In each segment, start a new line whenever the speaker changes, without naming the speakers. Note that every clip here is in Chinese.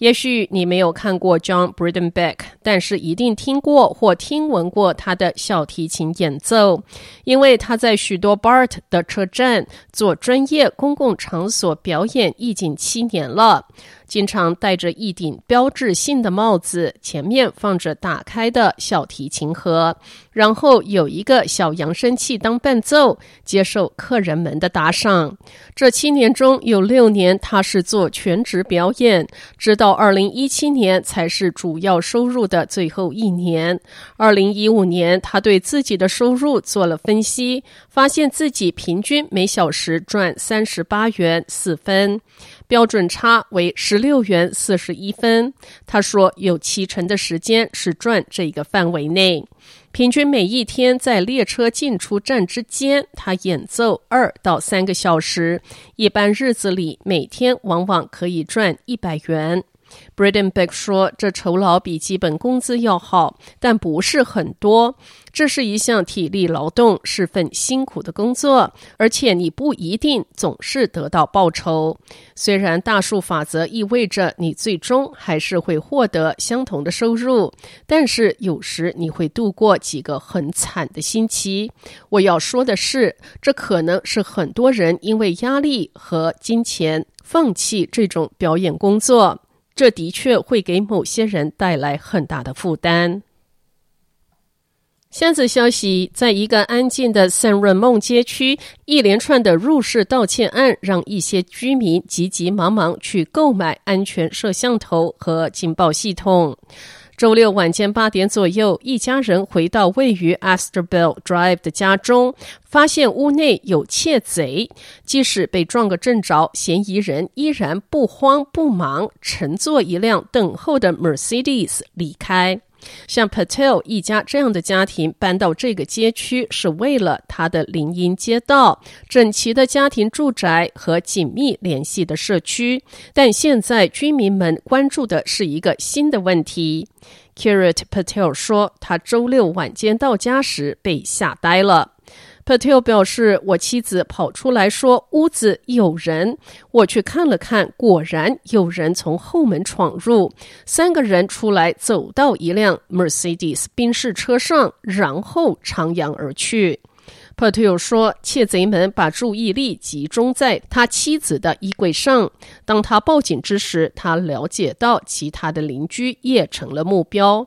也许你没有看过 John Bredenbeck，但是一定听过或听闻过他的小提琴演奏，因为他在许多 BART 的车站做专业公共场所表演已经七年了。经常戴着一顶标志性的帽子，前面放着打开的小提琴盒，然后有一个小扬声器当伴奏，接受客人们的打赏。这七年中有六年他是做全职表演，直到二零一七年才是主要收入的最后一年。二零一五年，他对自己的收入做了分析，发现自己平均每小时赚三十八元四分。标准差为十六元四十一分。他说，有七成的时间是赚这个范围内。平均每一天在列车进出站之间，他演奏二到三个小时。一般日子里，每天往往可以赚一百元。Bredenbeck 说：“这酬劳比基本工资要好，但不是很多。这是一项体力劳动，是份辛苦的工作，而且你不一定总是得到报酬。虽然大数法则意味着你最终还是会获得相同的收入，但是有时你会度过几个很惨的星期。我要说的是，这可能是很多人因为压力和金钱放弃这种表演工作。”这的确会给某些人带来很大的负担。下则消息，在一个安静的 San Ramon 街区，一连串的入室盗窃案让一些居民急急忙忙去购买安全摄像头和警报系统。周六晚间八点左右，一家人回到位于 Asterbell Drive 的家中，发现屋内有窃贼。即使被撞个正着，嫌疑人依然不慌不忙，乘坐一辆等候的 Mercedes 离开。像 Patel 一家这样的家庭搬到这个街区，是为了他的林荫街道、整齐的家庭住宅和紧密联系的社区。但现在居民们关注的是一个新的问题。Curate Patel 说，他周六晚间到家时被吓呆了。Patel 表示：“我妻子跑出来说屋子有人，我去看了看，果然有人从后门闯入。三个人出来，走到一辆 Mercedes 宾士车上，然后徜徉而去。” Patel 说：“窃贼们把注意力集中在他妻子的衣柜上。当他报警之时，他了解到其他的邻居也成了目标。”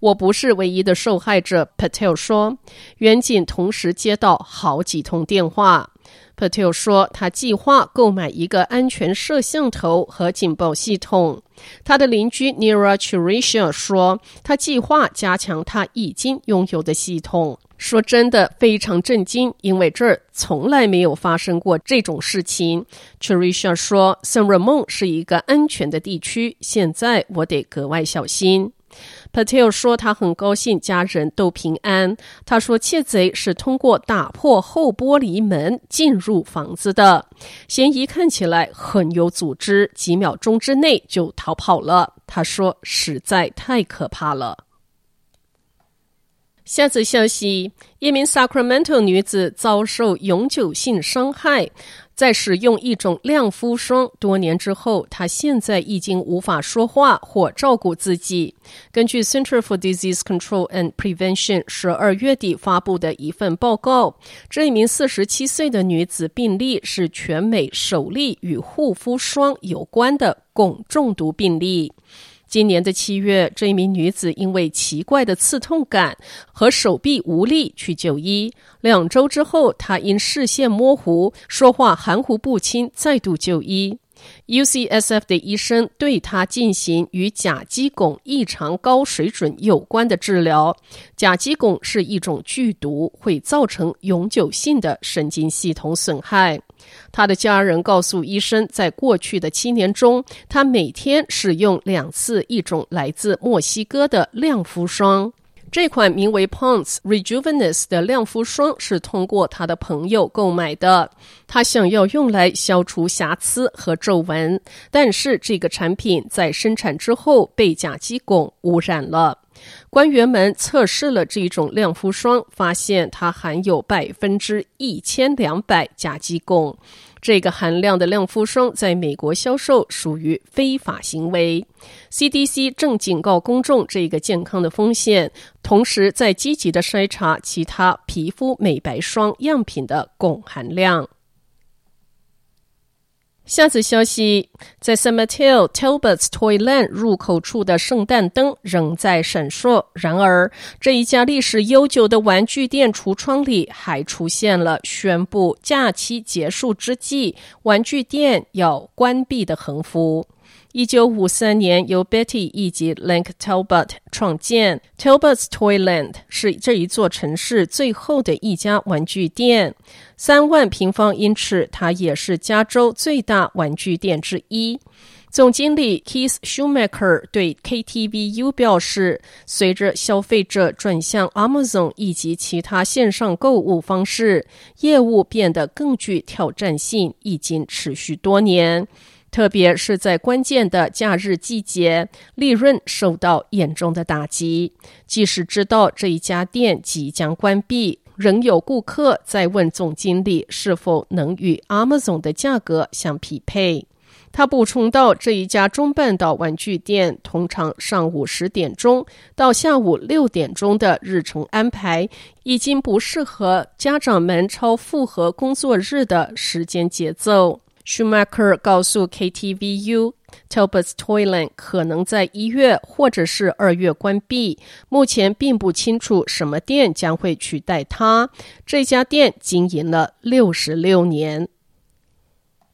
我不是唯一的受害者，Patel 说。远景同时接到好几通电话。Patel 说，他计划购买一个安全摄像头和警报系统。他的邻居 Nira Chirisha 说，他计划加强他已经拥有的系统。说真的，非常震惊，因为这儿从来没有发生过这种事情。Chirisha 说，San Ramon 是一个安全的地区，现在我得格外小心。Patel 说，他很高兴家人都平安。他说，窃贼是通过打破后玻璃门进入房子的，嫌疑看起来很有组织，几秒钟之内就逃跑了。他说，实在太可怕了。下则消息：一名 Sacramento 女子遭受永久性伤害。在使用一种亮肤霜多年之后，她现在已经无法说话或照顾自己。根据 Center for Disease Control and Prevention 十二月底发布的一份报告，这一名四十七岁的女子病例是全美首例与护肤霜有关的汞中毒病例。今年的七月，这一名女子因为奇怪的刺痛感和手臂无力去就医。两周之后，她因视线模糊、说话含糊不清，再度就医。UCSF 的医生对他进行与甲基汞异常高水准有关的治疗。甲基汞是一种剧毒，会造成永久性的神经系统损害。他的家人告诉医生，在过去的七年中，他每天使用两次一种来自墨西哥的亮肤霜。这款名为 Pond's Rejuveness 的亮肤霜是通过他的朋友购买的。他想要用来消除瑕疵和皱纹，但是这个产品在生产之后被甲基汞污染了。官员们测试了这种亮肤霜，发现它含有百分之一千两百甲基汞。这个含量的亮肤霜在美国销售属于非法行为。CDC 正警告公众这个健康的风险，同时在积极的筛查其他皮肤美白霜样品的汞含量。下次消息，在 San Mateo Talbot's Toyland 入口处的圣诞灯仍在闪烁。然而，这一家历史悠久的玩具店橱窗里还出现了宣布假期结束之际玩具店要关闭的横幅。一九五三年，由 Betty 以及 Link Talbot 创建 Talbot's Toyland，是这一座城市最后的一家玩具店。三万平方英尺，它也是加州最大玩具店之一。总经理 Keith Schumacher 对 KTVU 表示，随着消费者转向 Amazon 以及其他线上购物方式，业务变得更具挑战性，已经持续多年。特别是在关键的假日季节，利润受到严重的打击。即使知道这一家店即将关闭，仍有顾客在问总经理是否能与 Amazon 的价格相匹配。他补充道：“这一家中半岛玩具店通常上午十点钟到下午六点钟的日程安排，已经不适合家长们超负荷工作日的时间节奏。” Schumacher 告诉 KTVU，Talbot's Toyland 可能在一月或者是二月关闭，目前并不清楚什么店将会取代它。这家店经营了六十六年。